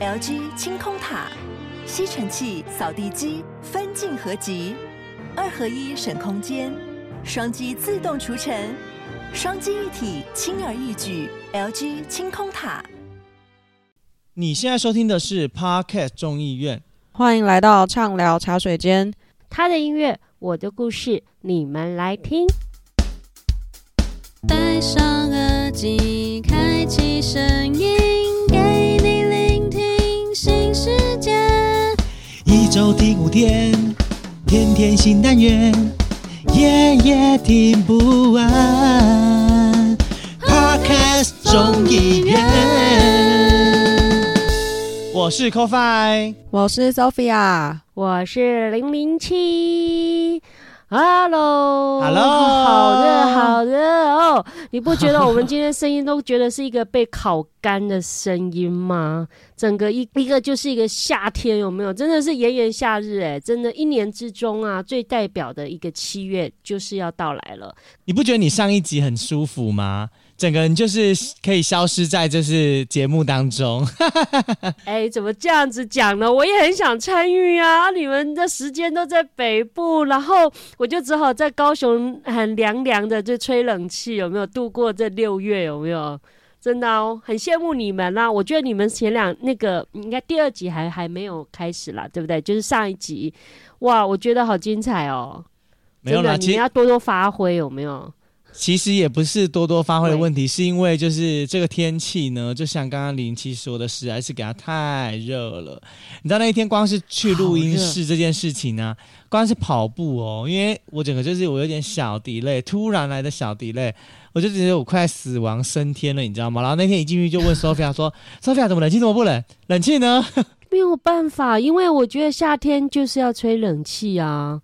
LG 清空塔，吸尘器、扫地机分镜合集，二合一省空间，双击自动除尘，双击一体轻而易举。LG 清空塔。你现在收听的是 Podcast 众议院，欢迎来到畅聊茶水间。他的音乐，我的故事，你们来听。戴上耳机，开启声音，给一周听五天，天天新单元，夜夜听不完。Podcast 中医院，我是 Coffee，我是 Sophia，我是零零七。Hello，Hello，好热好热哦！你不觉得我们今天声音都觉得是一个被烤干的声音吗？整个一一个就是一个夏天，有没有？真的是炎炎夏日哎！真的，一年之中啊，最代表的一个七月就是要到来了。你不觉得你上一集很舒服吗？整个人就是可以消失在就是节目当中。哎，怎么这样子讲呢？我也很想参与啊！你们的时间都在北部，然后我就只好在高雄很凉凉的就吹冷气，有没有度过这六月？有没有？真的哦，很羡慕你们啦、啊！我觉得你们前两那个应该第二集还还没有开始啦，对不对？就是上一集，哇，我觉得好精彩哦！没有啦，你们要多多发挥，有没有？其实也不是多多发挥的问题，是因为就是这个天气呢，就像刚刚零七说的，实在是给它太热了。你知道那一天光是去录音室这件事情呢、啊，光是跑步哦，因为我整个就是我有点小 delay，突然来的小 delay，我就觉得我快死亡升天了，你知道吗？然后那天一进去就问 Sophia 说：“Sophia 怎么冷气怎么不冷？冷气呢？”没有办法，因为我觉得夏天就是要吹冷气啊，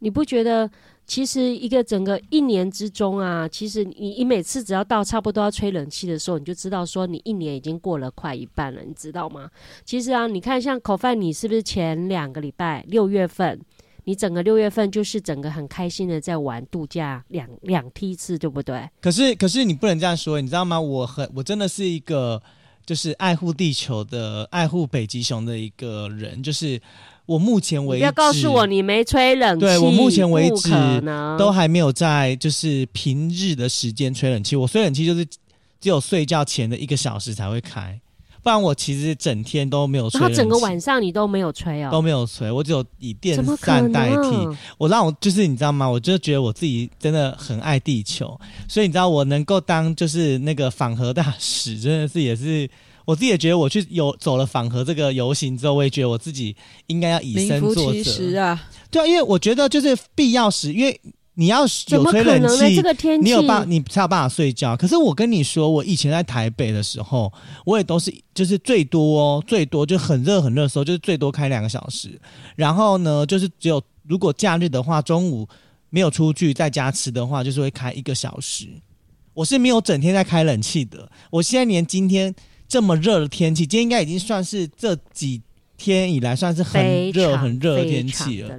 你不觉得？其实一个整个一年之中啊，其实你你每次只要到差不多要吹冷气的时候，你就知道说你一年已经过了快一半了，你知道吗？其实啊，你看像口饭，你是不是前两个礼拜六月份，你整个六月份就是整个很开心的在玩度假两两梯次，对不对？可是可是你不能这样说，你知道吗？我很我真的是一个就是爱护地球的、爱护北极熊的一个人，就是。我目前为止，要告诉我你没吹冷气，对，我目前为止都还没有在就是平日的时间吹冷气。我吹冷气就是只有睡觉前的一个小时才会开，不然我其实整天都没有吹。然后整个晚上你都没有吹哦，都没有吹，我只有以电扇代替。我让我就是你知道吗？我就觉得我自己真的很爱地球，所以你知道我能够当就是那个访核大使，真的是也是。我自己也觉得，我去游走了访和这个游行之后，我也觉得我自己应该要以身作则。对啊，因为我觉得就是必要时，因为你要有吹冷气，这个天气，你有办，你才有办法睡觉。可是我跟你说，我以前在台北的时候，我也都是就是最多哦，最多就很热很热的时候，就是最多开两个小时。然后呢，就是只有如果假日的话，中午没有出去在家吃的话，就是会开一个小时。我是没有整天在开冷气的。我现在连今天。这么热的天气，今天应该已经算是这几天以来算是很热很热的天气了。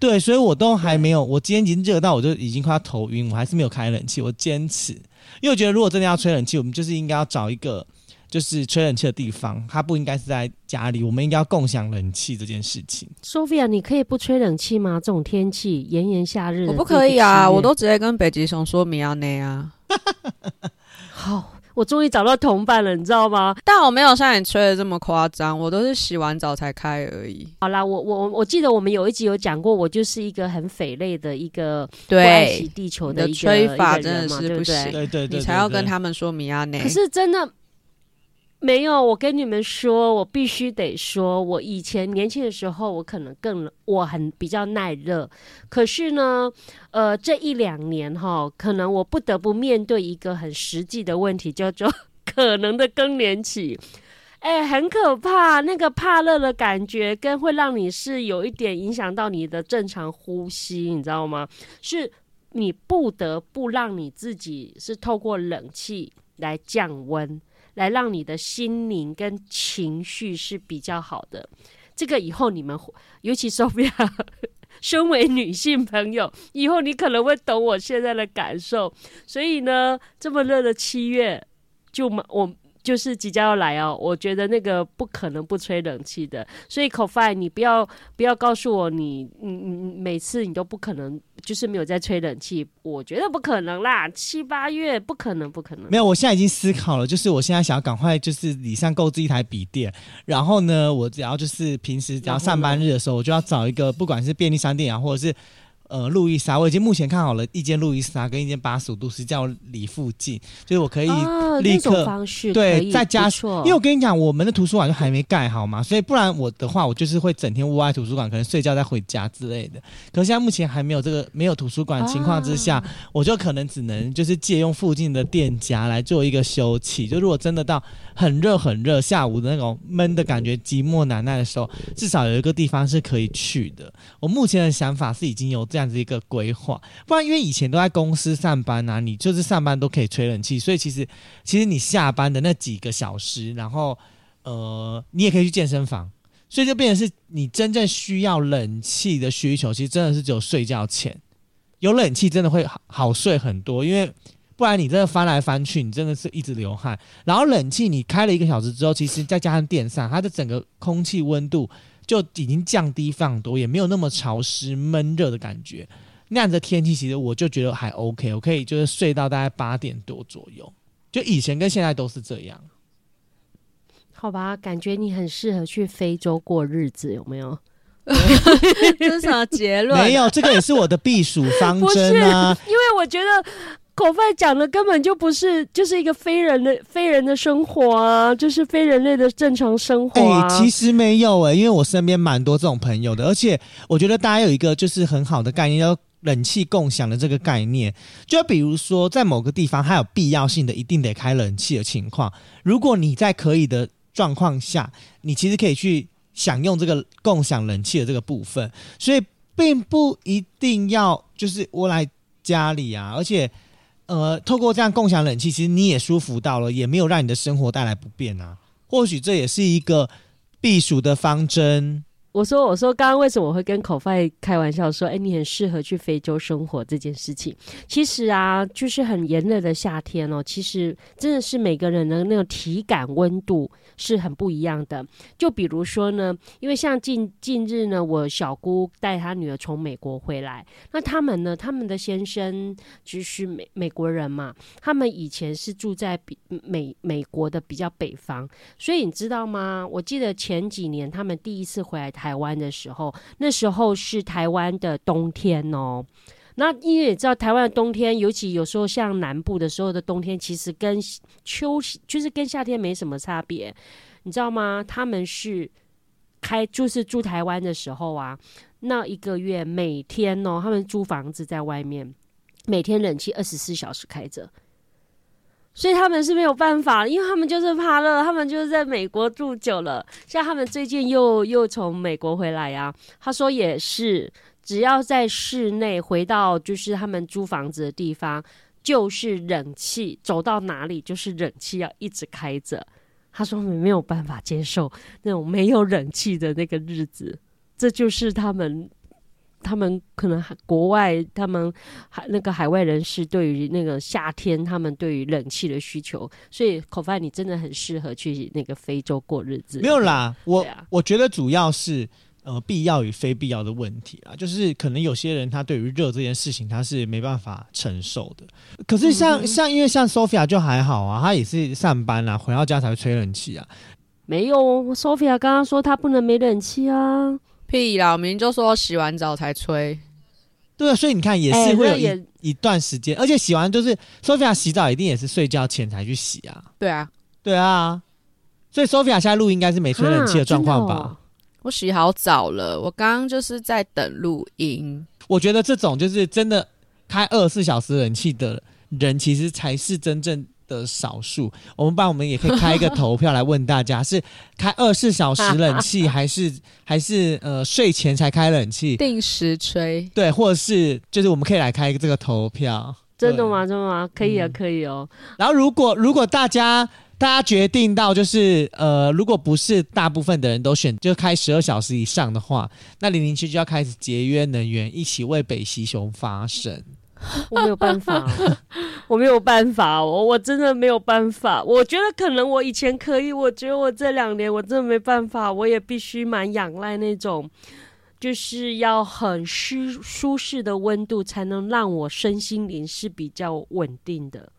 对，所以我都还没有，我今天已经热到我就已经快要头晕，我还是没有开冷气，我坚持，因为我觉得如果真的要吹冷气，我们就是应该要找一个就是吹冷气的地方，它不应该是在家里，我们应该要共享冷气这件事情。Sophia，你可以不吹冷气吗？这种天气，炎炎夏日，我不可以啊，我都直接跟北极熊说米亚内啊。好。我终于找到同伴了，你知道吗？但我没有像你吹的这么夸张，我都是洗完澡才开而已。好啦，我我我记得我们有一集有讲过，我就是一个很匪类的一个不爱惜地球的一个吹法，真的是不行。对对对，你才要跟他们说米亚内。可是真的。没有，我跟你们说，我必须得说，我以前年轻的时候，我可能更我很比较耐热。可是呢，呃，这一两年哈，可能我不得不面对一个很实际的问题，叫做可能的更年期。哎，很可怕，那个怕热的感觉，跟会让你是有一点影响到你的正常呼吸，你知道吗？是你不得不让你自己是透过冷气来降温。来让你的心灵跟情绪是比较好的，这个以后你们，尤其 Sophia，身为女性朋友，以后你可能会懂我现在的感受。所以呢，这么热的七月，就我就是即将要来哦，我觉得那个不可能不吹冷气的。所以 Kofie，你不要不要告诉我你你你每次你都不可能就是没有在吹冷气，我觉得不可能啦，七八月不可能不可能。没有，我现在已经思考了，就是我现在想要赶快就是礼尚购置一台笔电，然后呢，我只要就是平时只要上班日的时候，我就要找一个不管是便利商店啊，或者是。呃，路易莎，我已经目前看好了一间路易莎跟一间八十五度 C，在我里附近，就是我可以立刻、哦、方式对再加，因为我跟你讲，我们的图书馆就还没盖好嘛，所以不然我的话，我就是会整天窝在图书馆，可能睡觉再回家之类的。可是现在目前还没有这个没有图书馆情况之下，啊、我就可能只能就是借用附近的店家来做一个休憩。就如果真的到很热很热，下午的那种闷的感觉，寂寞难耐的时候，至少有一个地方是可以去的。我目前的想法是已经有这样。这样子一个规划，不然因为以前都在公司上班啊，你就是上班都可以吹冷气，所以其实其实你下班的那几个小时，然后呃，你也可以去健身房，所以就变成是你真正需要冷气的需求，其实真的是只有睡觉前有冷气，真的会好好睡很多，因为不然你真的翻来翻去，你真的是一直流汗。然后冷气你开了一个小时之后，其实再加上电扇，它的整个空气温度。就已经降低非常多，也没有那么潮湿闷热的感觉。那样的天气，其实我就觉得还 OK，我可以就是睡到大概八点多左右。就以前跟现在都是这样。好吧，感觉你很适合去非洲过日子，有没有？这是什么结论？没有，这个也是我的避暑方针啊。因为我觉得。口饭讲的根本就不是，就是一个非人的非人的生活啊，就是非人类的正常生活啊。欸，其实没有诶，因为我身边蛮多这种朋友的，而且我觉得大家有一个就是很好的概念，叫冷气共享的这个概念。就比如说，在某个地方它有必要性的，一定得开冷气的情况，如果你在可以的状况下，你其实可以去享用这个共享冷气的这个部分。所以，并不一定要就是我来家里啊，而且。呃，透过这样共享冷气，其实你也舒服到了，也没有让你的生活带来不便啊。或许这也是一个避暑的方针。我说，我说，刚刚为什么我会跟口饭开玩笑说，哎，你很适合去非洲生活这件事情？其实啊，就是很炎热的夏天哦，其实真的是每个人的那个体感温度是很不一样的。就比如说呢，因为像近近日呢，我小姑带她女儿从美国回来，那他们呢，他们的先生就是美美国人嘛，他们以前是住在比美美国的比较北方，所以你知道吗？我记得前几年他们第一次回来。台湾的时候，那时候是台湾的冬天哦。那因为你知道，台湾的冬天，尤其有时候像南部的时候的冬天，其实跟秋就是跟夏天没什么差别，你知道吗？他们是开就是住台湾的时候啊，那一个月每天哦，他们租房子在外面，每天冷气二十四小时开着。所以他们是没有办法，因为他们就是怕热，他们就是在美国住久了。像他们最近又又从美国回来呀，他说也是，只要在室内回到就是他们租房子的地方，就是冷气，走到哪里就是冷气要一直开着。他说没有办法接受那种没有冷气的那个日子，这就是他们。他们可能国外，他们海那个海外人士对于那个夏天，他们对于冷气的需求，所以口饭你真的很适合去那个非洲过日子。没有啦，我、啊、我觉得主要是呃必要与非必要的问题啊，就是可能有些人他对于热这件事情他是没办法承受的。可是像、嗯、像因为像 Sophia 就还好啊，她也是上班啊，回到家才会吹冷气啊。没有，Sophia 刚刚说她不能没冷气啊。屁啦！我明明就说洗完澡才吹。对啊，所以你看也是会有一、欸、一段时间，而且洗完就是 Sophia 洗澡一定也是睡觉前才去洗啊。对啊，对啊，所以 Sophia 现在录应该是没吹冷气的状况吧、啊哦？我洗好澡了，我刚刚就是在等录音。我觉得这种就是真的开二十四小时冷气的人，其实才是真正。的少数，我们帮我们也可以开一个投票来问大家：是开二十四小时冷气，还是还是呃睡前才开冷气？定时吹？对，或者是就是我们可以来开一个这个投票。真的吗？真的吗？可以啊，可以哦。然后如果如果大家大家决定到就是呃，如果不是大部分的人都选就开十二小时以上的话，那零零七就要开始节约能源，一起为北极熊发声。我没有办法，我没有办法，我我真的没有办法。我觉得可能我以前可以，我觉得我这两年我真的没办法，我也必须蛮仰赖那种，就是要很舒舒适的温度，才能让我身心灵是比较稳定的。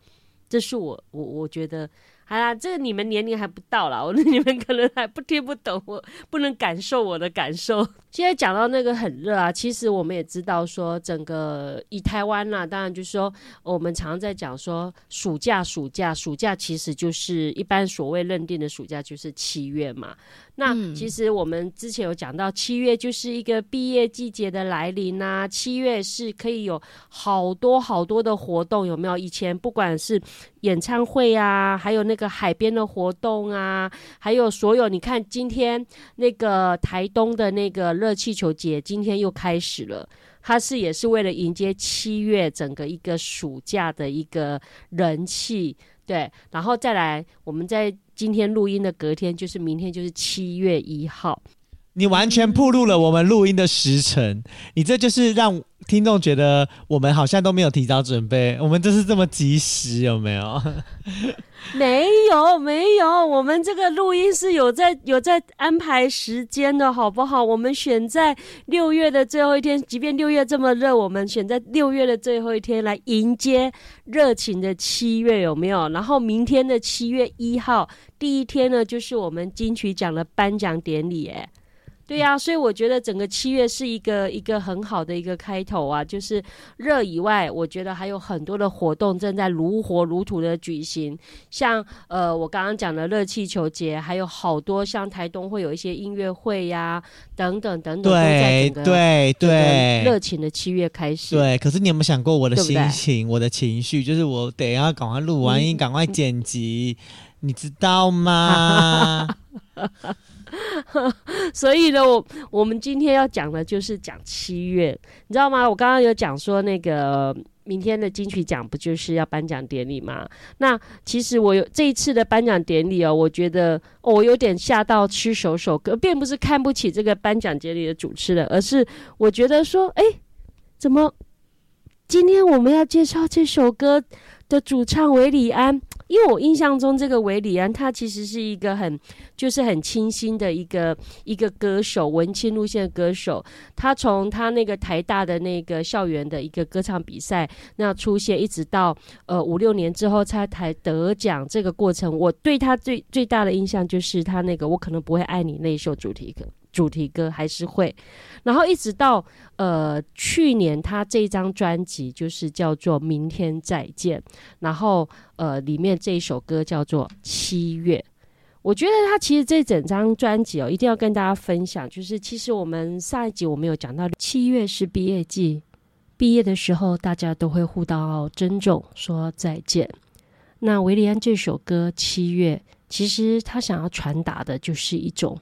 这是我我我觉得。好啦，这个你们年龄还不到啦，我 你们可能还不听不懂，我不能感受我的感受。现在讲到那个很热啊，其实我们也知道说，整个以台湾啦，当然就是说，我们常常在讲说暑假，暑假，暑假，其实就是一般所谓认定的暑假就是七月嘛。那其实我们之前有讲到，七月就是一个毕业季节的来临呐。七月是可以有好多好多的活动，有没有？以前不管是演唱会啊，还有那个海边的活动啊，还有所有，你看今天那个台东的那个热气球节，今天又开始了。它是也是为了迎接七月整个一个暑假的一个人气，对。然后再来，我们在。今天录音的隔天就是明天，就是七月一号。你完全暴露了我们录音的时辰，你这就是让听众觉得我们好像都没有提早准备，我们就是这么及时，有没有？没有，没有，我们这个录音是有在有在安排时间的，好不好？我们选在六月的最后一天，即便六月这么热，我们选在六月的最后一天来迎接热情的七月，有没有？然后明天的七月一号第一天呢，就是我们金曲奖的颁奖典礼，哎。对呀、啊，所以我觉得整个七月是一个一个很好的一个开头啊，就是热以外，我觉得还有很多的活动正在如火如荼的举行，像呃我刚刚讲的热气球节，还有好多像台东会有一些音乐会呀、啊，等等等等，对对对，热情的七月开始。对，可是你有没有想过我的心情，对？对我的情绪，就是我得要赶快录完音，赶、嗯、快剪辑，你知道吗？所以呢，我我们今天要讲的就是讲七月，你知道吗？我刚刚有讲说那个明天的金曲奖不就是要颁奖典礼吗？那其实我有这一次的颁奖典礼哦，我觉得、我有点吓到吃手手，可并不是看不起这个颁奖典礼的主持人，而是我觉得说，哎，怎么今天我们要介绍这首歌的主唱韦礼安？因为我印象中，这个韦礼安他其实是一个很就是很清新的一个一个歌手，文青路线的歌手。他从他那个台大的那个校园的一个歌唱比赛那出现，一直到呃五六年之后才才得奖，这个过程我对他最最大的印象就是他那个我可能不会爱你那一首主题歌。主题歌还是会，然后一直到呃去年他这张专辑就是叫做《明天再见》，然后呃里面这一首歌叫做《七月》，我觉得他其实这整张专辑哦，一定要跟大家分享，就是其实我们上一集我们有讲到，七月是毕业季，毕业的时候大家都会互道珍重，说再见。那韦礼安这首歌《七月》，其实他想要传达的就是一种。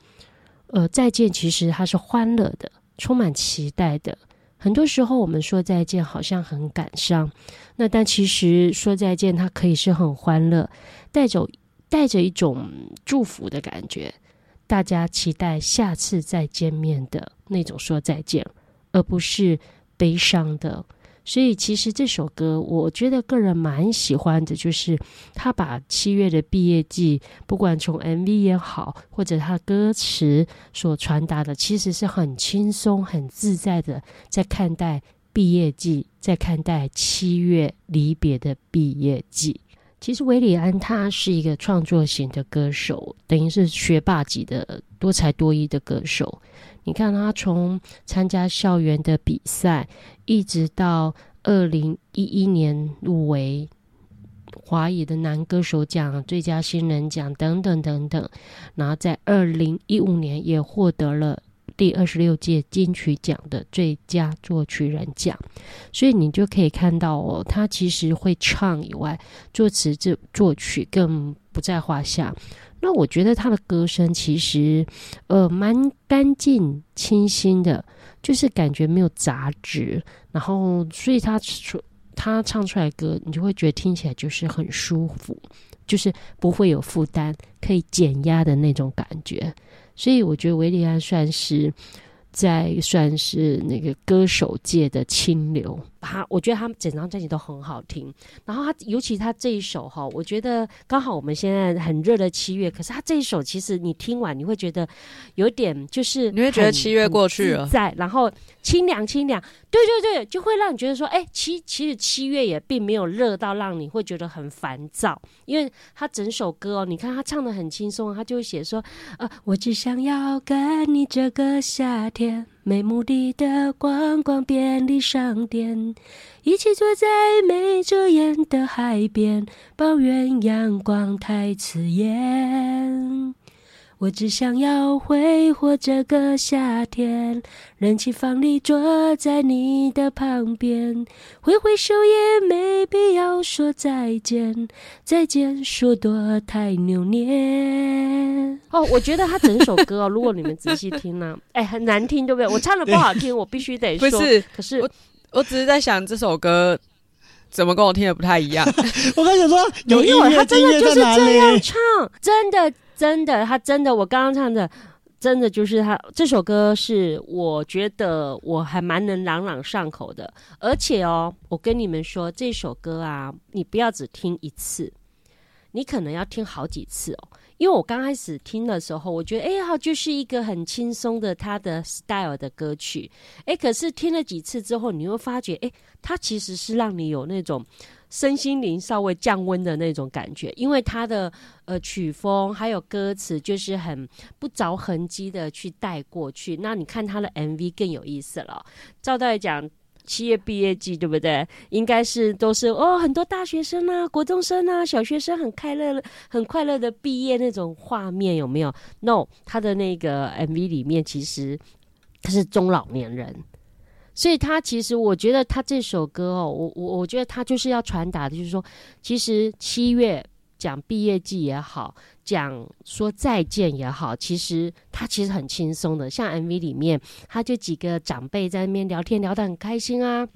呃，再见，其实它是欢乐的，充满期待的。很多时候，我们说再见，好像很感伤。那但其实说再见，它可以是很欢乐，带走带着一种祝福的感觉。大家期待下次再见面的那种说再见，而不是悲伤的。所以，其实这首歌，我觉得个人蛮喜欢的，就是他把七月的毕业季，不管从 MV 也好，或者他歌词所传达的，其实是很轻松、很自在的，在看待毕业季，在看待七月离别的毕业季。其实韦礼安他是一个创作型的歌手，等于是学霸级的多才多艺的歌手。你看他从参加校园的比赛，一直到二零一一年入围华语的男歌手奖、最佳新人奖等等等等，然后在二零一五年也获得了第二十六届金曲奖的最佳作曲人奖。所以你就可以看到哦，他其实会唱以外，作词、作作曲更不在话下。那我觉得他的歌声其实，呃，蛮干净、清新的，就是感觉没有杂质。然后，所以他出他唱出来歌，你就会觉得听起来就是很舒服，就是不会有负担，可以减压的那种感觉。所以，我觉得维利安算是在算是那个歌手界的清流。他，我觉得他整张专辑都很好听。然后他，尤其他这一首哈，我觉得刚好我们现在很热的七月，可是他这一首其实你听完你会觉得有点就是你会觉得七月过去了，在然后清凉清凉，对对对，就会让你觉得说，哎，七其实七月也并没有热到让你会觉得很烦躁，因为他整首歌哦，你看他唱的很轻松，他就会写说，呃，我只想要跟你这个夏天。没目的的逛逛便利商店，一起坐在没遮掩的海边，抱怨阳光太刺眼。我只想要挥霍这个夏天，冷气房里坐在你的旁边，挥挥手也没必要说再见，再见说多太扭捏。哦，我觉得他整首歌哦，如果你们仔细听呢、啊，哎，很难听，对不对？我唱的不好听，我必须得说。不是，可是我我只是在想这首歌怎么跟我听的不太一样。我刚想说，有音乐，他真的就是这样唱，真的。真的，他真的，我刚刚唱的，真的就是他这首歌是我觉得我还蛮能朗朗上口的，而且哦，我跟你们说这首歌啊，你不要只听一次，你可能要听好几次哦，因为我刚开始听的时候，我觉得哎呀，就是一个很轻松的他的 style 的歌曲，哎，可是听了几次之后，你会发觉，哎，它其实是让你有那种。身心灵稍微降温的那种感觉，因为他的呃曲风还有歌词就是很不着痕迹的去带过去。那你看他的 MV 更有意思了。照道理讲，七月毕业季对不对？应该是都是哦，很多大学生啊、国中生啊、小学生很快乐、很快乐的毕业那种画面有没有？No，他的那个 MV 里面其实他是中老年人。所以他其实，我觉得他这首歌哦，我我我觉得他就是要传达的，就是说，其实七月讲毕业季也好，讲说再见也好，其实他其实很轻松的。像 MV 里面，他就几个长辈在那边聊天，聊得很开心啊，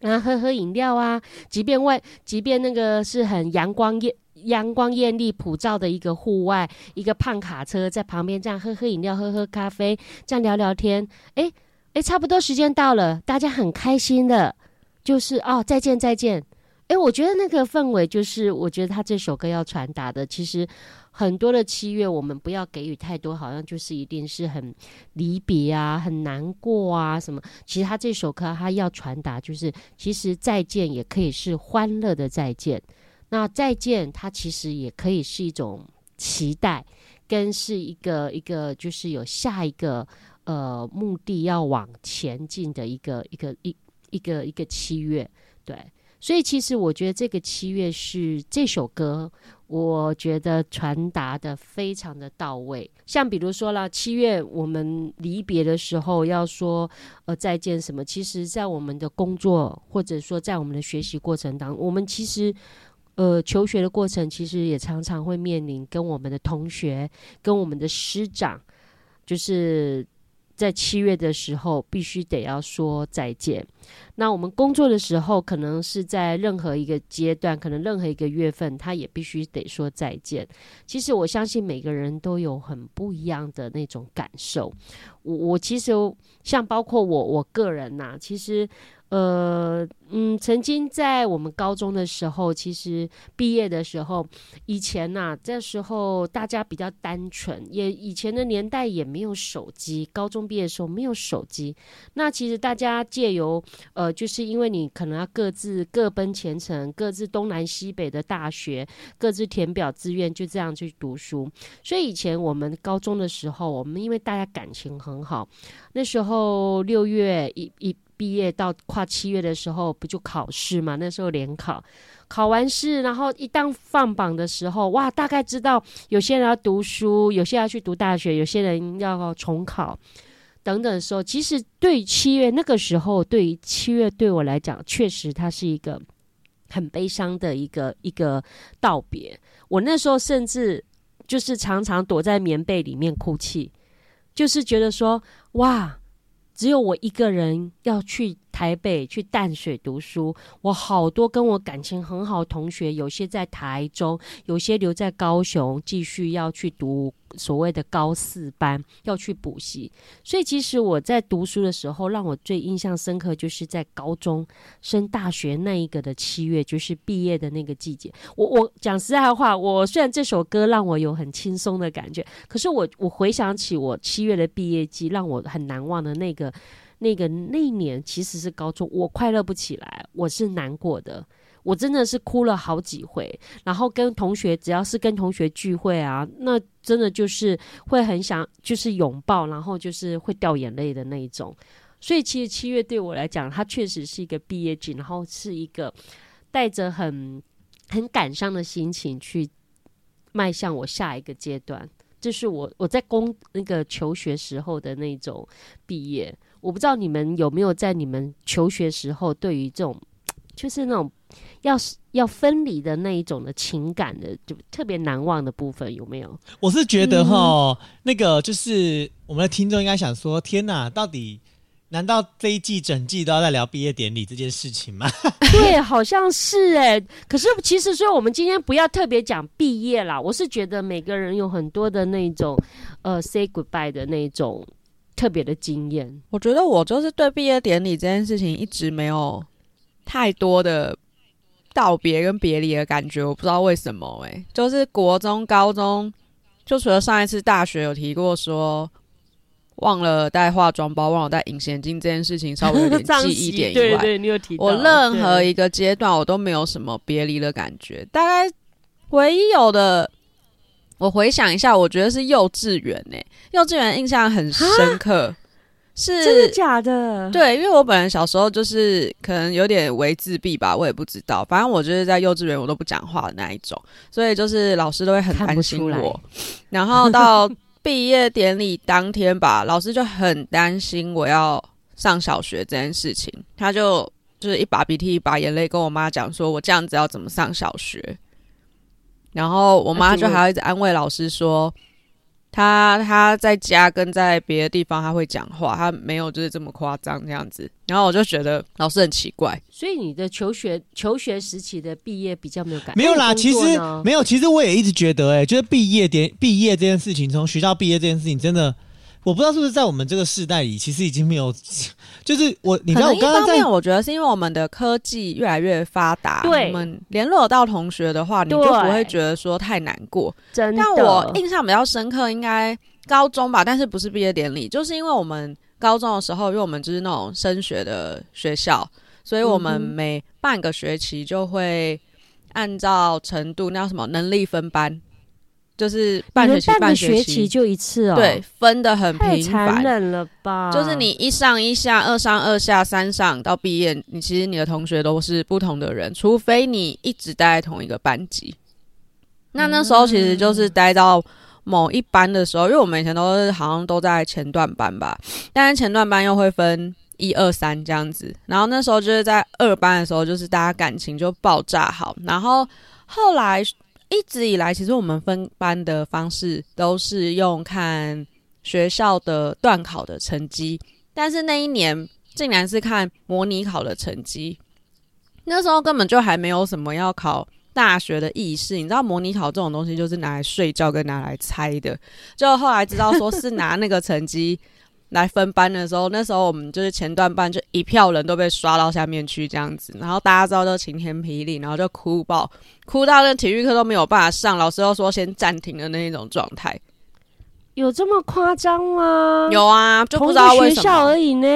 然后喝喝饮料啊，即便外，即便那个是很阳光艳阳光艳丽普照的一个户外，一个胖卡车在旁边这样喝喝饮料，喝喝咖啡，这样聊聊天，诶。哎，差不多时间到了，大家很开心的，就是哦，再见再见。哎，我觉得那个氛围就是，我觉得他这首歌要传达的，其实很多的七月，我们不要给予太多，好像就是一定是很离别啊，很难过啊什么。其实他这首歌他要传达，就是其实再见也可以是欢乐的再见。那再见，它其实也可以是一种期待，跟是一个一个，就是有下一个。呃，目的要往前进的一个一个一一个一个七月，对，所以其实我觉得这个七月是这首歌，我觉得传达的非常的到位。像比如说了，七月我们离别的时候要说呃再见什么，其实在我们的工作或者说在我们的学习过程当中，我们其实呃求学的过程，其实也常常会面临跟我们的同学、跟我们的师长，就是。在七月的时候，必须得要说再见。那我们工作的时候，可能是在任何一个阶段，可能任何一个月份，他也必须得说再见。其实我相信每个人都有很不一样的那种感受。我我其实像包括我我个人呐、其实。呃，嗯，曾经在我们高中的时候，其实毕业的时候，以前呐、这时候大家比较单纯，也以前的年代也没有手机，高中毕业的时候没有手机，那其实大家借由呃，就是因为你可能要各自各奔前程，各自东南西北的大学，各自填表志愿，就这样去读书，所以以前我们高中的时候，我们因为大家感情很好，那时候六月一一。毕业到跨七月的时候，不就考试嘛？那时候联考，考完试，然后一当放榜的时候，哇，大概知道有些人要读书，有些人要去读大学，有些人要重考等等的时候，其实对七月那个时候，对于七月对我来讲，确实它是一个很悲伤的一个一个道别。我那时候甚至就是常常躲在棉被里面哭泣，就是觉得说，哇。只有我一个人要去台北去淡水读书，我好多跟我感情很好同学，有些在台中，有些留在高雄继续要去读所谓的高四班，要去补习。所以其实我在读书的时候，让我最印象深刻就是在高中升大学那一个的七月，就是毕业的那个季节。我我讲实在话，我虽然这首歌让我有很轻松的感觉，可是我我回想起我七月的毕业季，让我很难忘的那个。那个那一年其实是高中，我快乐不起来，我是难过的，我真的是哭了好几回。然后跟同学，只要是跟同学聚会啊，那真的就是会很想就是拥抱，然后就是会掉眼泪的那一种。所以其实七月对我来讲，它确实是一个毕业季，然后是一个带着很很感伤的心情去迈向我下一个阶段。这是我我在工那个求学时候的那种毕业。我不知道你们有没有在你们求学时候，对于这种就是那种要要分离的那一种的情感的，就特别难忘的部分，有没有？我是觉得哈，嗯、那个就是我们的听众应该想说：天哪，到底难道这一季整季都要在聊毕业典礼这件事情吗？对，好像是哎。可是其实，所以我们今天不要特别讲毕业啦。我是觉得每个人有很多的那种呃，say goodbye 的那种。特别的经验，我觉得我就是对毕业典礼这件事情一直没有太多的道别跟别离的感觉，我不知道为什么哎、欸，就是国中、高中，就除了上一次大学有提过说忘了带化妆包、忘了带隐形眼镜这件事情，稍微有点记忆点以外，对对，你有提到，我任何一个阶段我都没有什么别离的感觉，大概唯一有的。我回想一下，我觉得是幼稚园诶、欸，幼稚园印象很深刻，是真的假的？对，因为我本人小时候就是可能有点微自闭吧，我也不知道。反正我就是在幼稚园我都不讲话的那一种，所以就是老师都会很担心我。然后到毕业典礼当天吧，老师就很担心我要上小学这件事情，他就就是一把鼻涕一把眼泪跟我妈讲说，我这样子要怎么上小学。然后我妈就还要一直安慰老师说，他他在家跟在别的地方他会讲话，他没有就是这么夸张这样子。然后我就觉得老师很奇怪。所以你的求学求学时期的毕业比较没有感觉？没有啦，其实没有。其实我也一直觉得、欸，哎，就是毕业点毕业这件事情，从学校毕业这件事情，真的。我不知道是不是在我们这个世代里，其实已经没有，就是我，你知道，我刚刚在，我觉得是因为我们的科技越来越发达，对，我们联络到同学的话，你就不会觉得说太难过。真的，但我印象比较深刻，应该高中吧，但是不是毕业典礼，就是因为我们高中的时候，因为我们就是那种升学的学校，所以我们每半个学期就会按照程度，那叫什么能力分班。就是半学期，半学期就一次哦。对，分的很频繁，太残忍了吧？就是你一上一下，二上二下，三上到毕业，你其实你的同学都是不同的人，除非你一直待在同一个班级。那那时候其实就是待到某一班的时候，因为我们以前都是好像都在前段班吧，但是前段班又会分一二三这样子。然后那时候就是在二班的时候，就是大家感情就爆炸好，然后后来。一直以来，其实我们分班的方式都是用看学校的段考的成绩，但是那一年竟然是看模拟考的成绩。那时候根本就还没有什么要考大学的意识，你知道，模拟考这种东西就是拿来睡觉跟拿来猜的。就后来知道说是拿那个成绩。来分班的时候，那时候我们就是前段班就一票人都被刷到下面去这样子，然后大家知道都晴天霹雳，然后就哭爆，哭到连体育课都没有办法上，老师都说先暂停的那一种状态。有这么夸张吗？有啊，就不知道为什么。学校而已呢。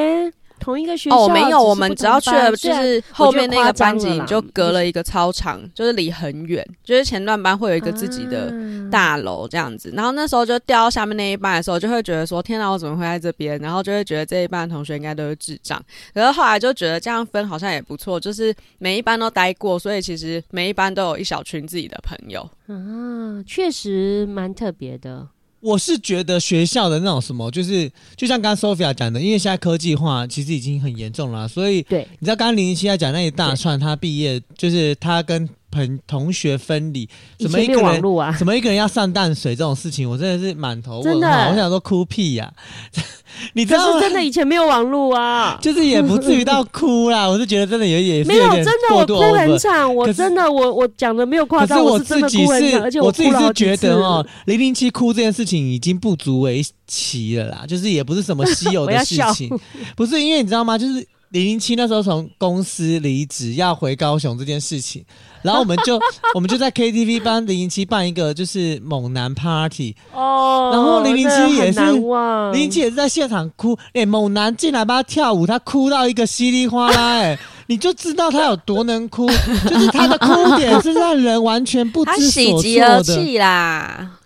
同一个学校哦，没有，我们只要去了就是后面那个班级，你就隔了一个操场，就是离很远，就是前段班会有一个自己的大楼这样子。然后那时候就调到下面那一班的时候，就会觉得说：天哪，我怎么会在这边？然后就会觉得这一班的同学应该都是智障。可是后来就觉得这样分好像也不错，就是每一班都待过，所以其实每一班都有一小群自己的朋友。啊，确实蛮特别的。我是觉得学校的那种什么，就是就像刚刚 Sophia 讲的，因为现在科技化其实已经很严重了，所以对，你知道刚刚零零七在讲那一大串，他毕业就是他跟朋同学分离，怎么一个人 怎么一个人要上淡水这种事情，我真的是满头问号，我想说哭屁呀、啊。你知道是真的以前没有网络啊，就是也不至于到哭啦，我是觉得真的有点没有真的我哭很惨。我真的我我讲的没有夸张，我自己是，而且我自己是觉得哦，零零七哭这件事情已经不足为奇了啦，就是也不是什么稀有的事情，不是因为你知道吗？就是。零零七那时候从公司离职要回高雄这件事情，然后我们就 我们就在 KTV 帮零零七办一个就是猛男 Party 哦，然后零零七也是零零七也是在现场哭，哎、欸，猛男进来帮他跳舞，他哭到一个稀里哗啦、欸，哎，你就知道他有多能哭，就是他的哭点是让人完全不知所措的，他喜极而泣啦。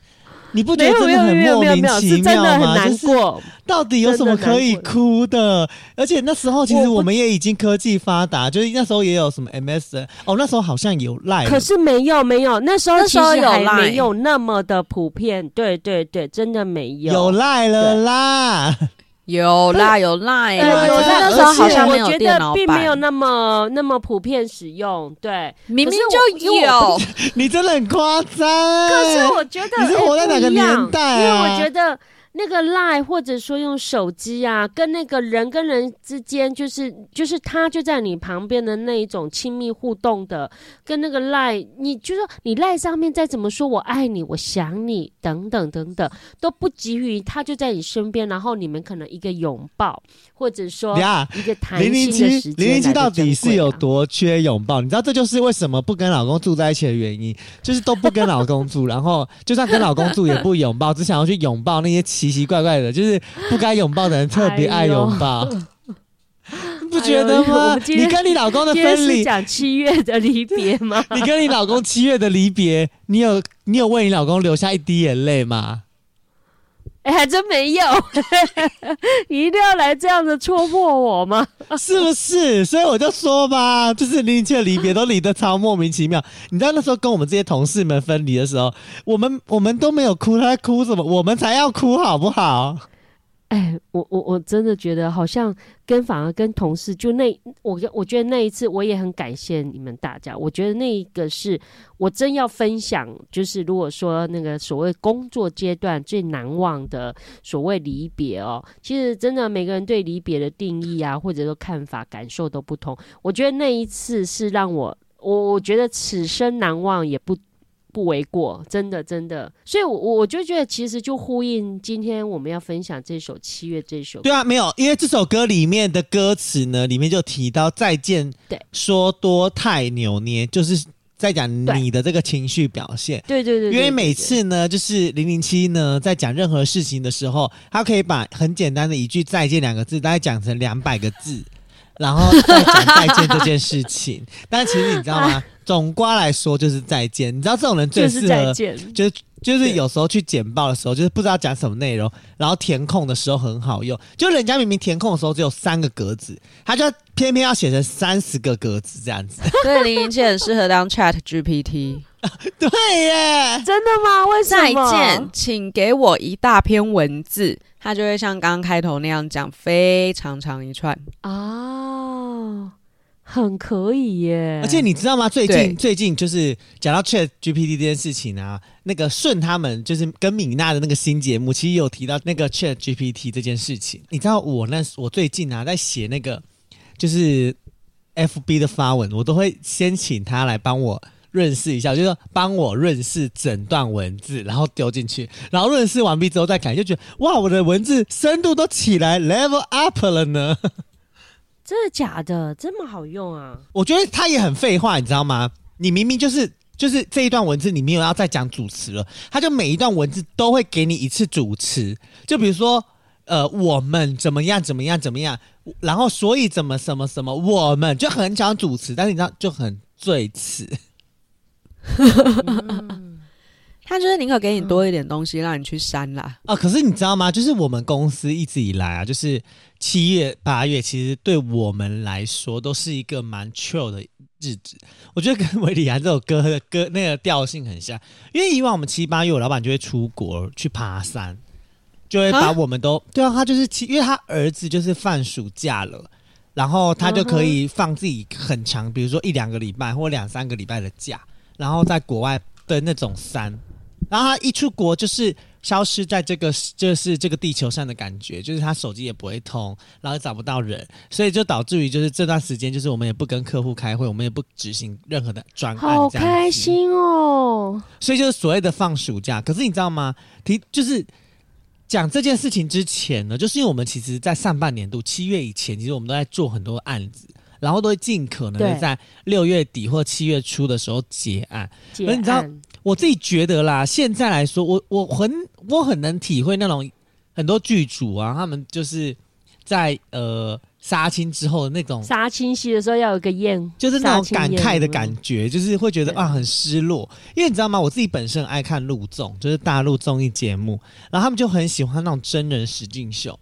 你不觉得真的很莫名其妙吗？就是到底有什么可以哭的？而且那时候其实我们也已经科技发达，就是那时候也有什么 MSN 哦，那时候好像有赖，可是没有没有，那时候其实还没有那么的普遍。对对对，真的没有，有赖了啦。有啦有啦，有啦，有那时候好像没有电脑版，我觉得并没有那么那么普遍使用。对，明明就有，你真的很夸张。可是我觉得你是活在哪个年代啊？因为我觉得。那个 line 或者说用手机啊，跟那个人跟人之间，就是就是他就在你旁边的那一种亲密互动的，跟那个 line，你就说你 line 上面再怎么说我爱你，我想你等等等等，都不急于他就在你身边，然后你们可能一个拥抱，或者说一个谈心的时间。零零七到底是有多缺拥抱？你知道这就是为什么不跟老公住在一起的原因，就是都不跟老公住，然后就算跟老公住也不拥抱，只想要去拥抱那些。奇奇怪怪的，就是不该拥抱的人特别爱拥抱，哎、不觉得吗？你跟你老公的分离讲七月的离别吗？你跟你老公七月的离别，你有你有为你老公流下一滴眼泪吗？哎、还真没有，你一定要来这样子戳破我吗？是不是？所以我就说吧，就是零零七的离别都离得超莫名其妙。你知道那时候跟我们这些同事们分离的时候，我们我们都没有哭，他在哭什么？我们才要哭，好不好？哎，我我我真的觉得好像跟反而跟同事就那我我觉得那一次我也很感谢你们大家。我觉得那一个是我真要分享，就是如果说那个所谓工作阶段最难忘的所谓离别哦，其实真的每个人对离别的定义啊，或者说看法感受都不同。我觉得那一次是让我我我觉得此生难忘也不。不为过，真的真的，所以我，我我就觉得，其实就呼应今天我们要分享这首《七月》这首歌。对啊，没有，因为这首歌里面的歌词呢，里面就提到再见，对，说多太扭捏，就是在讲你的这个情绪表现。对对对，对，因为每次呢，就是零零七呢，在讲任何事情的时候，他可以把很简单的一句“再见”两个字，大概讲成两百个字。然后再讲再见这件事情，但其实你知道吗？总括来说就是再见。你知道这种人最适合，就是再见，就是就是有时候去简报的时候，就是不知道讲什么内容，然后填空的时候很好用。就人家明明填空的时候只有三个格子，他就偏偏要写成三十个格子这样子。对，林云倩很适合当 Chat GPT。对耶，真的吗？为什么？再见，请给我一大篇文字。他就会像刚刚开头那样讲非常长一串哦，很可以耶。而且你知道吗？最近最近就是讲到 Chat GPT 这件事情啊，那个顺他们就是跟米娜的那个新节目，其实有提到那个 Chat GPT 这件事情。你知道我那我最近啊在写那个就是 FB 的发文，我都会先请他来帮我。润饰一下，就是帮我润饰整段文字，然后丢进去，然后润饰完毕之后再改，就觉得哇，我的文字深度都起来，level up 了呢。真的假的？这么好用啊？我觉得它也很废话，你知道吗？你明明就是就是这一段文字，你没有要再讲主词了，它就每一段文字都会给你一次主词，就比如说呃，我们怎么样怎么样怎么样，然后所以怎么什么什么，我们就很讲主词，但是你知道就很最词。嗯、他就是宁可给你多一点东西，嗯、让你去删啦。啊，可是你知道吗？就是我们公司一直以来啊，就是七月八月，其实对我们来说都是一个蛮 chill 的日子。我觉得跟韦礼安这首歌的歌那个调性很像，因为以往我们七八月，我老板就会出国去爬山，就会把我们都、啊、对啊，他就是七，因为他儿子就是放暑假了，然后他就可以放自己很长，比如说一两个礼拜或两三个礼拜的假。然后在国外的那种山，然后他一出国就是消失在这个就是这个地球上的感觉，就是他手机也不会通，然后找不到人，所以就导致于就是这段时间，就是我们也不跟客户开会，我们也不执行任何的专案，好开心哦。所以就是所谓的放暑假。可是你知道吗？提就是讲这件事情之前呢，就是因为我们其实，在上半年度七月以前，其实我们都在做很多案子，然后都会尽可能的在六月底或七月初的时候结案。结案。而你知道？我自己觉得啦，现在来说，我我很我很能体会那种很多剧组啊，他们就是在呃杀青之后的那种杀青戏的时候要有个宴，就是那种感慨的感觉，就是会觉得啊很失落。因为你知道吗？我自己本身爱看陆综，就是大陆综艺节目，然后他们就很喜欢那种真人实境秀。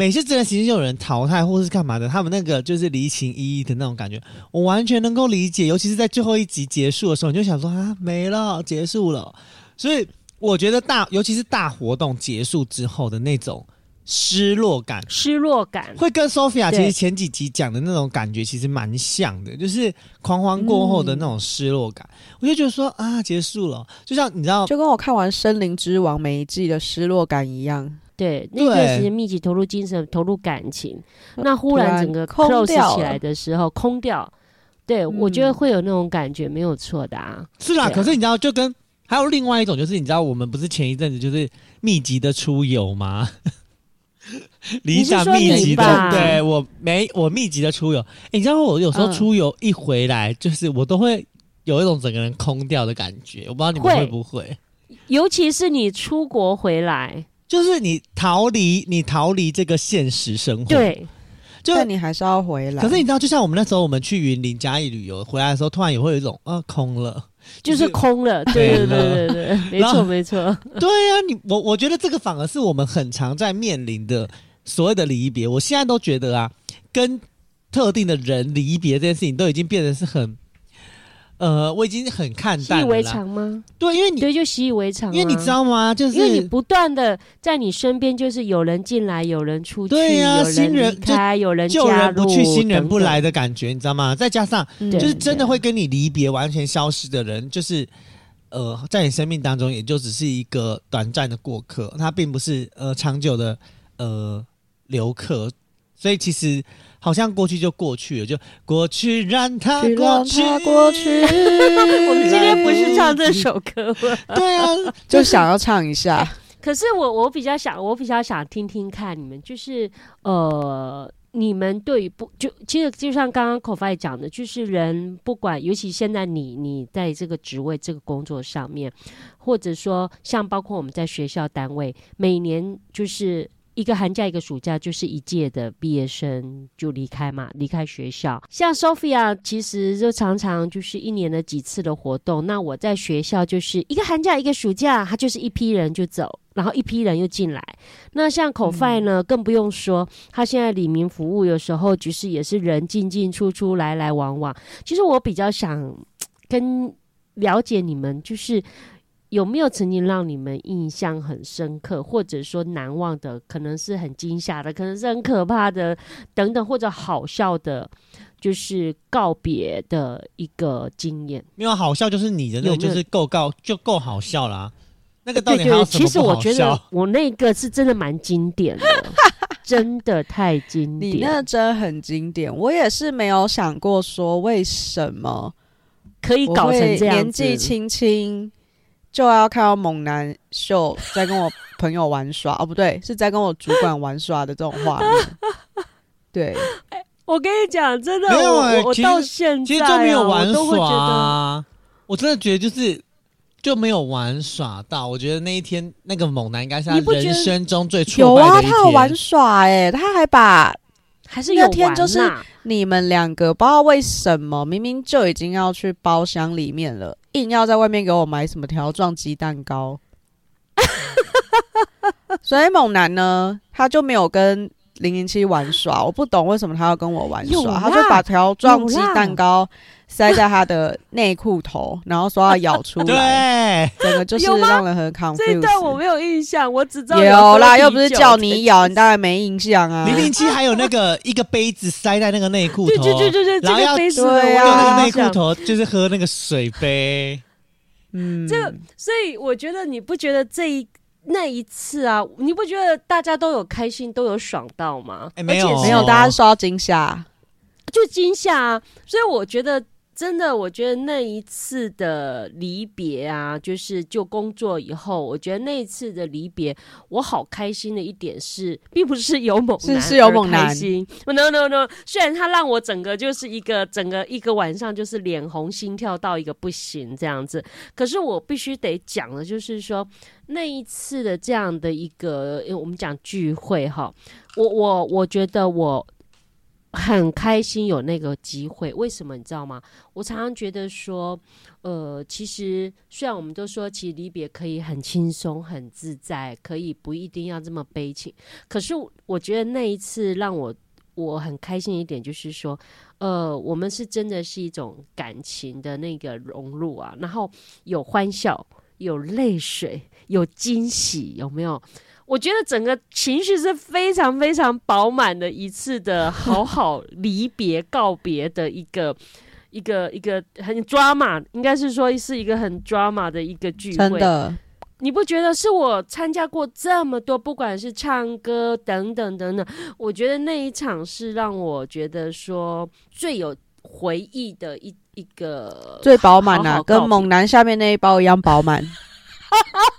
每次真的其实就有人淘汰或是干嘛的，他们那个就是离情依依的那种感觉，我完全能够理解。尤其是在最后一集结束的时候，你就想说啊，没了，结束了。所以我觉得大，尤其是大活动结束之后的那种失落感，失落感会跟 Sophia 其实前几集讲的那种感觉其实蛮像的，就是狂欢过后的那种失落感。嗯、我就觉得说啊，结束了，就像你知道，就跟我看完《森林之王》每一季的失落感一样。对，那段时间密集投入精神、投入感情，那忽然整个 close 起来的时候，空掉。对、嗯、我觉得会有那种感觉，没有错的啊。是啦，可是你知道，就跟还有另外一种，就是你知道，我们不是前一阵子就是密集的出游吗？理想密集的，对我没我密集的出游。你知道，我有时候出游一回来，嗯、就是我都会有一种整个人空掉的感觉。我不知道你们会不会，尤其是你出国回来。就是你逃离，你逃离这个现实生活。对，就但你还是要回来。可是你知道，就像我们那时候，我们去云林嘉义旅游回来的时候，突然也会有一种啊，空了，就是空了。对对对对对，没错没错。对啊，你我我觉得这个反而是我们很常在面临的所谓的离别。我现在都觉得啊，跟特定的人离别这件事情，都已经变得是很。呃，我已经很看淡了。习以为常吗？对，因为你对就习以为常，因为你知道吗？就是因为你不断的在你身边，就是有人进来，有人出去，对呀、啊，新人离开，有人旧人不去，新人不来的感觉，你知道吗？再加上就是真的会跟你离别、完全消失的人，就是呃，在你生命当中，也就只是一个短暂的过客，他并不是呃长久的呃留客，所以其实。好像过去就过去了，就过去让它过去。过 去我们今天不是唱这首歌吗？对啊，就想要唱一下。可是我我比较想，我比较想听听看你们，就是呃，你们对于不就其实就像刚刚 Kofai 讲的，就是人不管，尤其现在你你在这个职位这个工作上面，或者说像包括我们在学校单位，每年就是。一个寒假，一个暑假，就是一届的毕业生就离开嘛，离开学校。像 Sophia，其实就常常就是一年的几次的活动。那我在学校就是一个寒假，一个暑假，他就是一批人就走，然后一批人又进来。那像 Kofai 呢，更不用说，他现在里民服务有时候就是也是人进进出出，来来往往。其实我比较想跟了解你们，就是。有没有曾经让你们印象很深刻，或者说难忘的？可能是很惊吓的，可能是很可怕的，等等，或者好笑的，就是告别的一个经验。没有好笑，就是你的那个，就是够告就够好笑啦、啊。那个到底还有什么不好？其实我觉得我那个是真的蛮经典的，真的太经典。你那真的很经典，我也是没有想过说为什么可以搞成这样，年纪轻轻。就要看到猛男秀在跟我朋友玩耍哦，不对，是在跟我主管玩耍的这种画面。对，我跟你讲，真的，没有、欸、我，我到现在、啊、其实就没有玩耍啊。我真的觉得就是就没有玩耍到。我觉得那一天那个猛男应该是他人生中最挫败的一天。有啊，他有玩耍哎、欸，他还把还是有那天就是你们两个不知道为什么明明就已经要去包厢里面了。硬要在外面给我买什么条状鸡蛋糕，所以猛男呢，他就没有跟零零七玩耍。我不懂为什么他要跟我玩耍，他就把条状鸡蛋糕塞在他的内裤头，然后说要咬出来。对，整个就是让人很 confused。这段我没有印象，我只知道有，啦，又不是叫你咬，你当然没印象啊。零零七还有那个一个杯子塞在那个内裤头，对对对对对，然后要用那个内裤头就是喝那个水杯。嗯，这个，所以我觉得你不觉得这一那一次啊，你不觉得大家都有开心，都有爽到吗？哎，没有，没有，大家受到惊吓，就惊吓啊！所以我觉得。真的，我觉得那一次的离别啊，就是就工作以后，我觉得那一次的离别，我好开心的一点是，并不是有猛男，是是有猛男，开心。No no no，虽然他让我整个就是一个整个一个晚上就是脸红心跳到一个不行这样子，可是我必须得讲的，就是说那一次的这样的一个，因为我们讲聚会哈，我我我觉得我。很开心有那个机会，为什么你知道吗？我常常觉得说，呃，其实虽然我们都说，其实离别可以很轻松、很自在，可以不一定要这么悲情。可是我觉得那一次让我我很开心一点，就是说，呃，我们是真的是一种感情的那个融入啊，然后有欢笑，有泪水，有惊喜，有没有？我觉得整个情绪是非常非常饱满的一次的好好离别告别的一个 一个一个很 drama，应该是说是一个很 drama 的一个聚会。真的，你不觉得是我参加过这么多，不管是唱歌等等等等，我觉得那一场是让我觉得说最有回忆的一一个最饱满啊，跟猛男下面那一包一样饱满。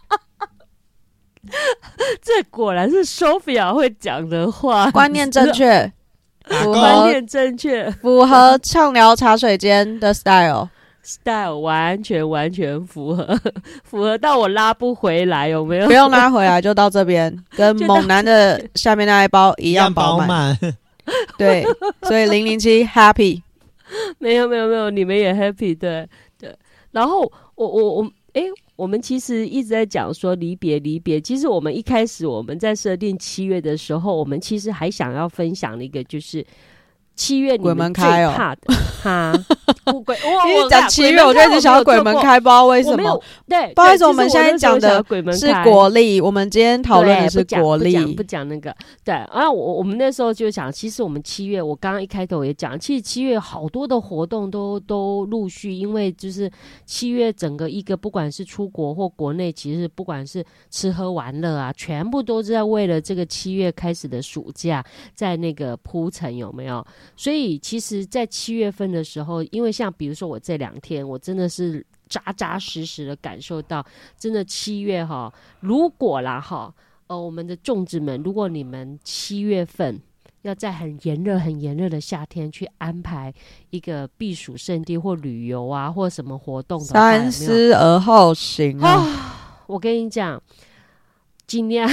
这果然是 Sophia 会讲的话，观念正确，观念正确，符合畅聊茶水间的 style，style 完全完全符合，符合到我拉不回来，有没有？不用拉回来，就到这边，跟猛男的下面那一包一样饱满。对，所以零零七 happy，没有没有没有，你们也 happy，对对。然后我我我，哎。我们其实一直在讲说离别离别，其实我们一开始我们在设定七月的时候，我们其实还想要分享的一个就是。七月你们最怕的哈，鬼！我讲七月，我就一直想要鬼门开，不知道为什么。对，不好意思，我们现在讲的是国力，我们今天讨论的是国力，不讲那个。对，然后我我们那时候就想，其实我们七月，我刚刚一开头也讲，其实七月好多的活动都都陆续，因为就是七月整个一个，不管是出国或国内，其实不管是吃喝玩乐啊，全部都是在为了这个七月开始的暑假，在那个铺陈有没有？所以，其实，在七月份的时候，因为像比如说我这两天，我真的是扎扎实实的感受到，真的七月哈，如果啦哈，呃，我们的粽子们，如果你们七月份要在很炎热、很炎热的夏天去安排一个避暑胜地或旅游啊，或什么活动的，三思而后行啊！啊我跟你讲。尽量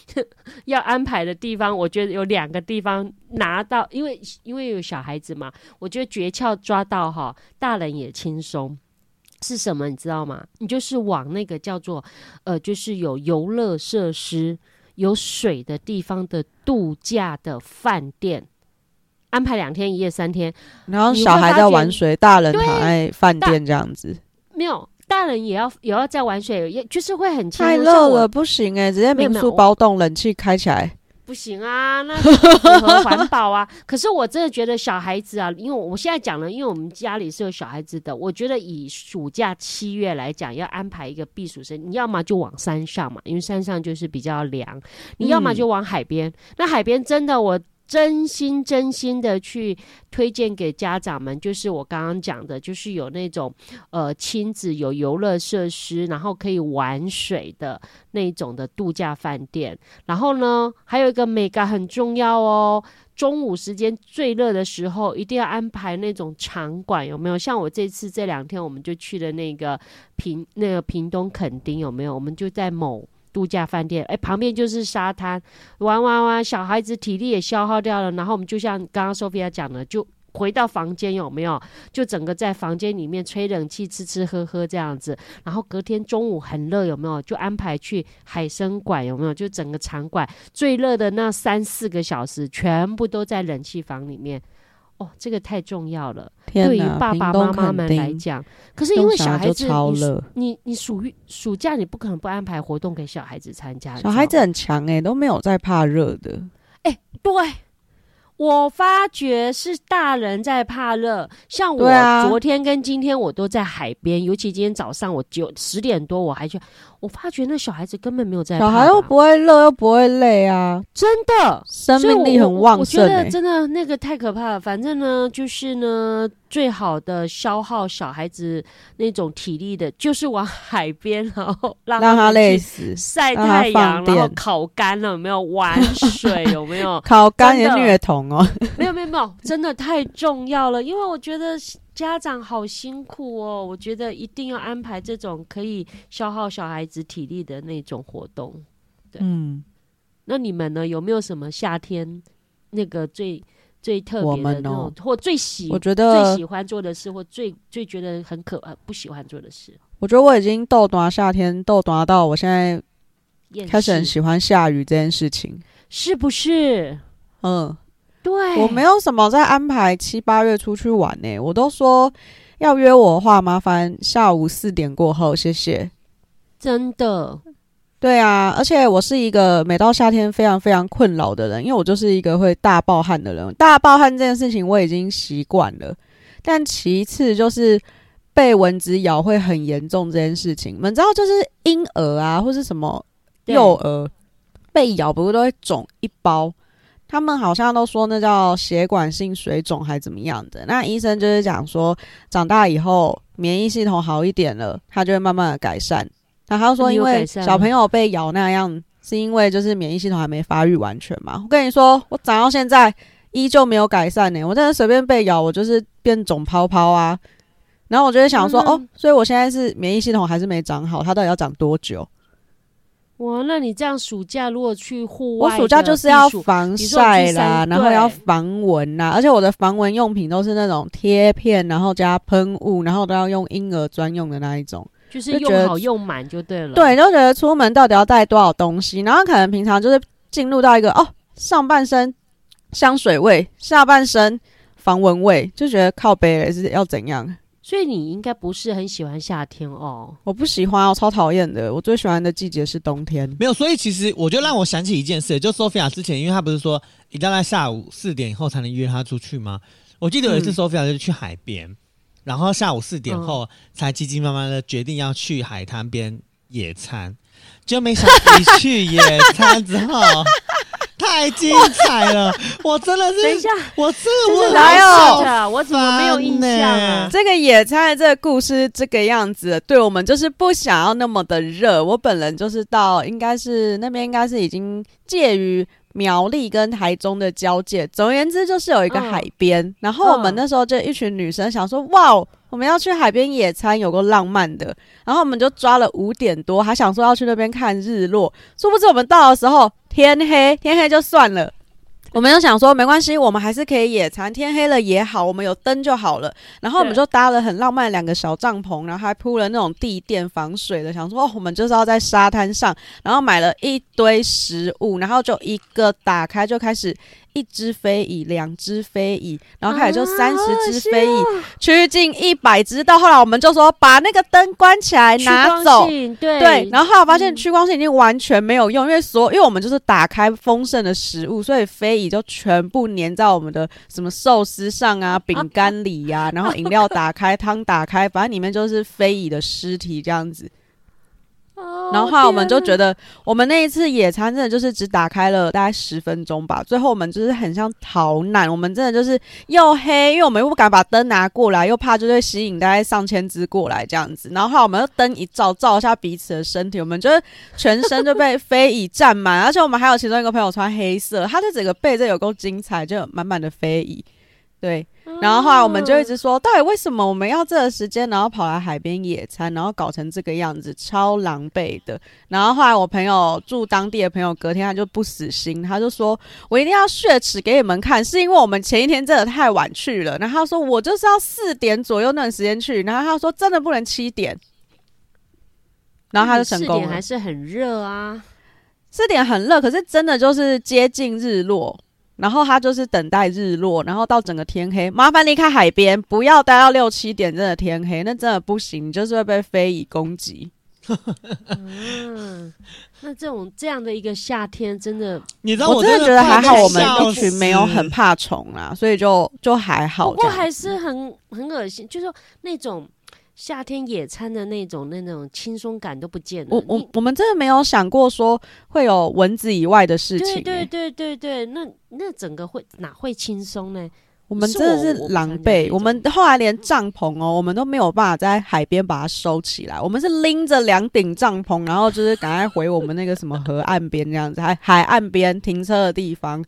要安排的地方，我觉得有两个地方拿到，因为因为有小孩子嘛，我觉得诀窍抓到哈，大人也轻松。是什么你知道吗？你就是往那个叫做呃，就是有游乐设施、有水的地方的度假的饭店，安排两天一夜三天，然后小孩在玩水，大人躺在饭店这样子，没有。大人也要也要在玩水，也就是会很太热了，不行哎、欸，直接民宿包栋，冷气开起来不行啊，那不符合环保啊。可是我真的觉得小孩子啊，因为我现在讲了，因为我们家里是有小孩子的，我觉得以暑假七月来讲，要安排一个避暑生，你要么就往山上嘛，因为山上就是比较凉；你要么就往海边，嗯、那海边真的我。真心真心的去推荐给家长们，就是我刚刚讲的，就是有那种呃亲子有游乐设施，然后可以玩水的那种的度假饭店。然后呢，还有一个美感很重要哦，中午时间最热的时候，一定要安排那种场馆，有没有？像我这次这两天，我们就去了那个平那个屏东垦丁，有没有？我们就在某。度假饭店，哎，旁边就是沙滩，玩玩玩，小孩子体力也消耗掉了。然后我们就像刚刚 Sophia 讲的，就回到房间有没有？就整个在房间里面吹冷气，吃吃喝喝这样子。然后隔天中午很热有没有？就安排去海参馆有没有？就整个场馆最热的那三四个小时，全部都在冷气房里面。哦，这个太重要了，对于爸爸妈妈们来讲。可是因为小孩子，你你你暑暑假你不可能不安排活动给小孩子参加。小孩子很强哎、欸，都没有在怕热的。哎、欸，对，我发觉是大人在怕热。像我昨天跟今天我都在海边，尤其今天早上我九十点多我还去。我发觉那小孩子根本没有在怕，小孩又不会热又不会累啊，真的生命力很旺盛、欸。我觉得真的那个太可怕了。反正呢，就是呢，最好的消耗小孩子那种体力的，就是往海边，然后让他，让他累死，晒太阳，然后烤干了，有没有玩 水？有没有烤干也虐童哦？没有没有没有，真的太重要了，因为我觉得。家长好辛苦哦，我觉得一定要安排这种可以消耗小孩子体力的那种活动。对，嗯，那你们呢？有没有什么夏天那个最最特别的那种，哦、或最喜我觉得最喜欢做的事，或最最觉得很可不喜欢做的事？我觉得我已经逗短夏天逗短到我现在开始很喜欢下雨这件事情，是不是？嗯。对，我没有什么在安排七八月出去玩呢、欸，我都说要约我的话，麻烦下午四点过后，谢谢。真的，对啊，而且我是一个每到夏天非常非常困扰的人，因为我就是一个会大暴汗的人。大暴汗这件事情我已经习惯了，但其次就是被蚊子咬会很严重这件事情。你们知道，就是婴儿啊，或是什么幼儿被咬，不是都会肿一包？他们好像都说那叫血管性水肿还怎么样的，那医生就是讲说，长大以后免疫系统好一点了，它就会慢慢的改善。那他说，因为小朋友被咬那样，是因为就是免疫系统还没发育完全嘛。我跟你说，我长到现在依旧没有改善呢、欸，我真的随便被咬，我就是变肿泡泡啊。然后我就会想说，嗯、哦，所以我现在是免疫系统还是没长好，它到底要长多久？哇，那你这样暑假如果去户外，我暑假就是要防晒啦，然后要防蚊啦，而且我的防蚊用品都是那种贴片，然后加喷雾，然后都要用婴儿专用的那一种，就是用好用满就对了。对，就觉得出门到底要带多少东西，然后可能平常就是进入到一个哦，上半身香水味，下半身防蚊味，就觉得靠背了是要怎样？所以你应该不是很喜欢夏天哦？我不喜欢，我超讨厌的。我最喜欢的季节是冬天。没有，所以其实我就让我想起一件事，就 Sophia 之前，因为她不是说一定要在下午四点以后才能约她出去吗？我记得有一次 Sophia 就去海边，嗯、然后下午四点后才急急忙忙的决定要去海滩边野餐，就没想到一去野餐之后。太精彩了！我真的是，等一下，我是我来哦，我怎么没有印象啊？这个野餐这个故事这个样子，对我们就是不想要那么的热。我本人就是到，应该是那边应该是已经介于。苗栗跟台中的交界，总而言之就是有一个海边。嗯、然后我们那时候就一群女生想说，嗯、哇，我们要去海边野餐，有个浪漫的。然后我们就抓了五点多，还想说要去那边看日落。殊不知我们到的时候天黑，天黑就算了。我们就想说，没关系，我们还是可以野餐，天黑了也好，我们有灯就好了。然后我们就搭了很浪漫两个小帐篷，然后还铺了那种地垫防水的，想说哦，我们就是要在沙滩上，然后买了一堆食物，然后就一个打开就开始。一只飞蚁，两只飞蚁，然后开始就三十只飞蚁，趋近一百只。到后来我们就说把那个灯关起来，拿走。对对。然后后来发现趋光性已经完全没有用，嗯、因为所因为我们就是打开丰盛的食物，所以飞蚁就全部粘在我们的什么寿司上啊、饼干里呀、啊，然后饮料打开、汤打开，反正里面就是飞蚁的尸体这样子。然后后来我们就觉得，我们那一次野餐真的就是只打开了大概十分钟吧。最后我们就是很像逃难，我们真的就是又黑，因为我们又不敢把灯拿过来，又怕就会吸引大概上千只过来这样子。然后后来我们就灯一照，照一下彼此的身体，我们就是全身就被 飞蚁占满，而且我们还有其中一个朋友穿黑色，他的整个背这有够精彩，就有满满的飞蚁。对，然后后来我们就一直说，到底为什么我们要这个时间，然后跑来海边野餐，然后搞成这个样子，超狼狈的。然后后来我朋友住当地的朋友，隔天他就不死心，他就说我一定要血耻给你们看，是因为我们前一天真的太晚去了。然后他说我就是要四点左右那段时间去，然后他说真的不能七点，然后他就成功了。四点还是很热啊，四点很热，可是真的就是接近日落。然后他就是等待日落，然后到整个天黑。麻烦离开海边，不要待到六七点，真的天黑，那真的不行，你就是会被飞蚁攻击。嗯，那这种这样的一个夏天，真的，你知道我，真的觉得还好，我们一群没有很怕虫啊，所以就就还好。不过还是很很恶心，就是说那种夏天野餐的那种那种轻松感都不见了。我我我们真的没有想过说会有蚊子以外的事情、欸。对对对对对，那那整个会哪会轻松呢？我们真的是狼狈，我们后来连帐篷哦，我们都没有办法在海边把它收起来，我们是拎着两顶帐篷，然后就是赶快回我们那个什么河岸边这样子，海海岸边停车的地方，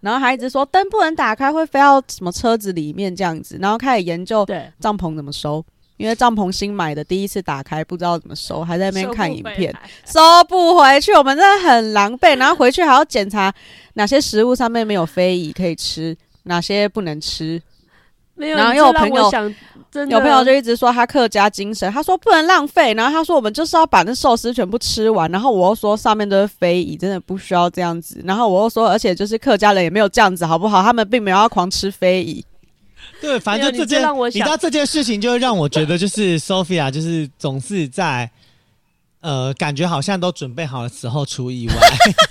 然后还一直说灯不能打开，会飞到什么车子里面这样子，然后开始研究帐篷怎么收，因为帐篷新买的，第一次打开不知道怎么收，还在那边看影片，收不回去，我们真的很狼狈，然后回去还要检查哪些食物上面没有非遗可以吃。哪些不能吃？没有。然后又有朋友，真的有朋友就一直说他客家精神，他说不能浪费。然后他说我们就是要把那寿司全部吃完。然后我又说上面都是非遗，真的不需要这样子。然后我又说，而且就是客家人也没有这样子，好不好？他们并没有要狂吃非遗。对，反正就这件，你，你知道这件事情就会让我觉得，就是 Sophia 就是总是在呃，感觉好像都准备好的时候出意外。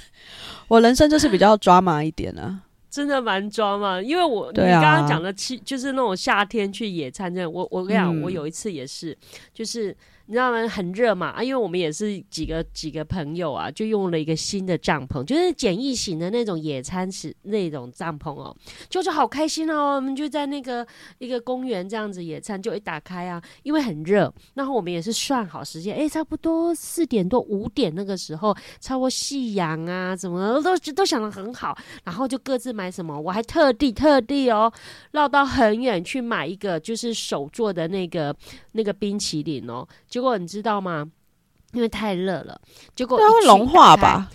我人生就是比较抓马一点啊。真的蛮抓嘛，因为我、啊、你刚刚讲的，去就是那种夏天去野餐，这样我我跟你讲，嗯、我有一次也是，就是。你知道吗？很热嘛啊！因为我们也是几个几个朋友啊，就用了一个新的帐篷，就是简易型的那种野餐式那种帐篷哦，就是好开心哦。我们就在那个一个公园这样子野餐，就一打开啊，因为很热，然后我们也是算好时间，哎，差不多四点多五点那个时候，超过夕阳啊，怎么都都想得很好，然后就各自买什么，我还特地特地哦绕到很远去买一个就是手做的那个那个冰淇淋哦，就。结果你知道吗？因为太热了，结果它会融化吧？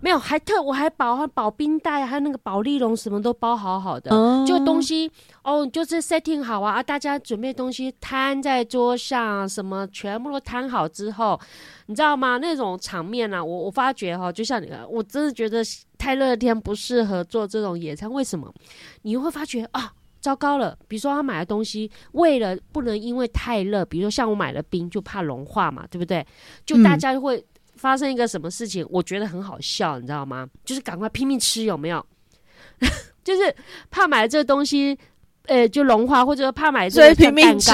没有，还特我还保保冰袋，还有那个保丽龙什么都包好好的。嗯，就东西哦，就是 setting 好啊，大家准备东西摊在桌上，什么全部都摊好之后，你知道吗？那种场面啊，我我发觉哈，就像你，我真的觉得太热天不适合做这种野餐。为什么？你会发觉啊。糟糕了，比如说他买的东西，为了不能因为太热，比如说像我买了冰，就怕融化嘛，对不对？就大家就会发生一个什么事情，嗯、我觉得很好笑，你知道吗？就是赶快拼命吃，有没有？就是怕买了这个东西，呃，就融化，或者说怕买这个蛋糕，拼命吃。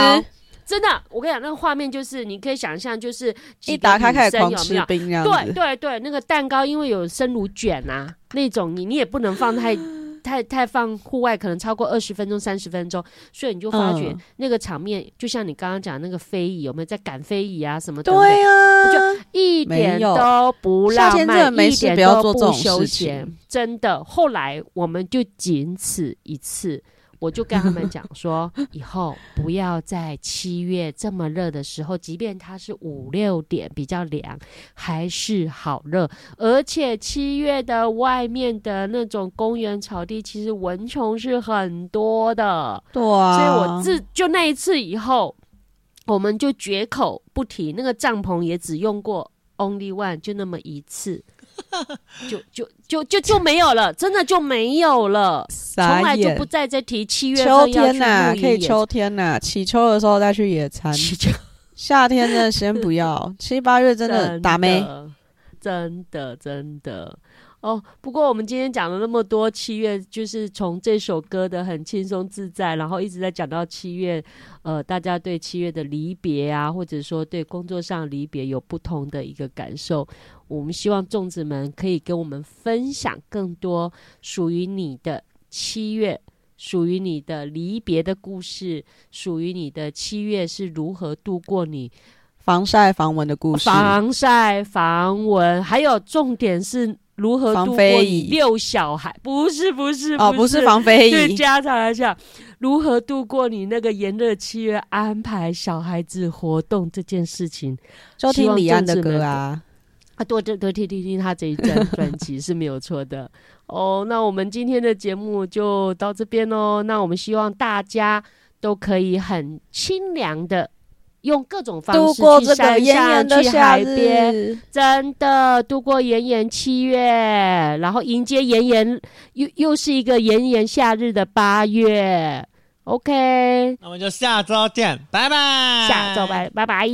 真的，我跟你讲，那个画面就是你可以想象，就是一打开开始狂吃冰。对对对，那个蛋糕因为有生乳卷啊，那种你你也不能放太。太太放户外可能超过二十分钟、三十分钟，所以你就发觉那个场面，就像你刚刚讲那个飞椅，有没有在赶飞椅啊什么的？对啊，就一点都不浪漫，一点都不休闲，真的。后来我们就仅此一次。我就跟他们讲说，以后不要在七月这么热的时候，即便它是五六点比较凉，还是好热。而且七月的外面的那种公园草地，其实蚊虫是很多的。对啊，所以我自就那一次以后，我们就绝口不提那个帐篷，也只用过 only one，就那么一次。就就就就就没有了，真的就没有了，从来就不再再提七月份秋天呐、啊，可以秋天呐、啊，起秋的时候再去野餐。秋夏天的先不要，七八月真的打没？真的真的。哦，不过我们今天讲了那么多七月，就是从这首歌的很轻松自在，然后一直在讲到七月，呃，大家对七月的离别啊，或者说对工作上离别有不同的一个感受。我们希望粽子们可以跟我们分享更多属于你的七月，属于你的离别的故事，属于你的七月是如何度过你防晒防蚊的故事，防晒防蚊，还有重点是。如何度过你六小孩？不是不是哦，不是防非遗。对，家长来讲，如何度过你那个炎热七月安排小孩子活动这件事情？就听李安的歌啊，啊，多多多听听听他这一张专辑是没有错的哦。那我们今天的节目就到这边喽。那我们希望大家都可以很清凉的。用各种方式去山上、去海边，真的度过炎炎七月，然后迎接炎炎又又是一个炎炎夏日的八月。OK，那我们就下周见，拜拜。下周拜拜拜。